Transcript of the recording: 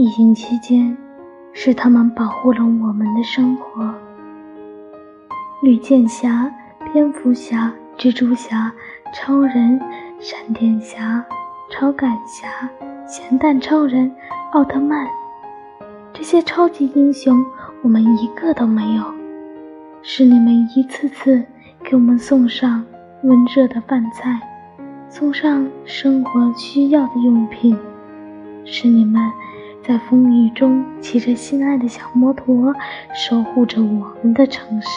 疫情期间，是他们保护了我们的生活。绿箭侠、蝙蝠侠、蜘蛛侠、超人、闪电侠、超感侠、咸蛋超人、奥特曼，这些超级英雄，我们一个都没有。是你们一次次给我们送上温热的饭菜，送上生活需要的用品。是你们。在风雨中骑着心爱的小摩托，守护着我们的城市。